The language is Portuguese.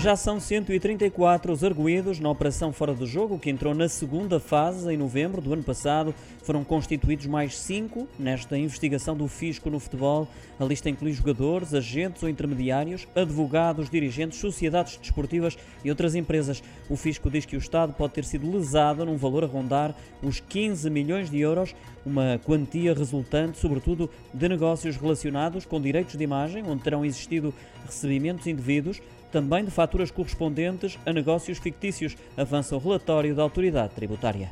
Já são 134 os arguídos na Operação Fora do Jogo, que entrou na segunda fase em novembro do ano passado. Foram constituídos mais cinco nesta investigação do fisco no futebol. A lista inclui jogadores, agentes ou intermediários, advogados, dirigentes, sociedades desportivas e outras empresas. O fisco diz que o Estado pode ter sido lesado num valor a rondar os 15 milhões de euros, uma quantia resultante, sobretudo, de negócios relacionados com direitos de imagem, onde terão existido recebimentos indevidos também de faturas correspondentes a negócios fictícios, avança o relatório da autoridade tributária.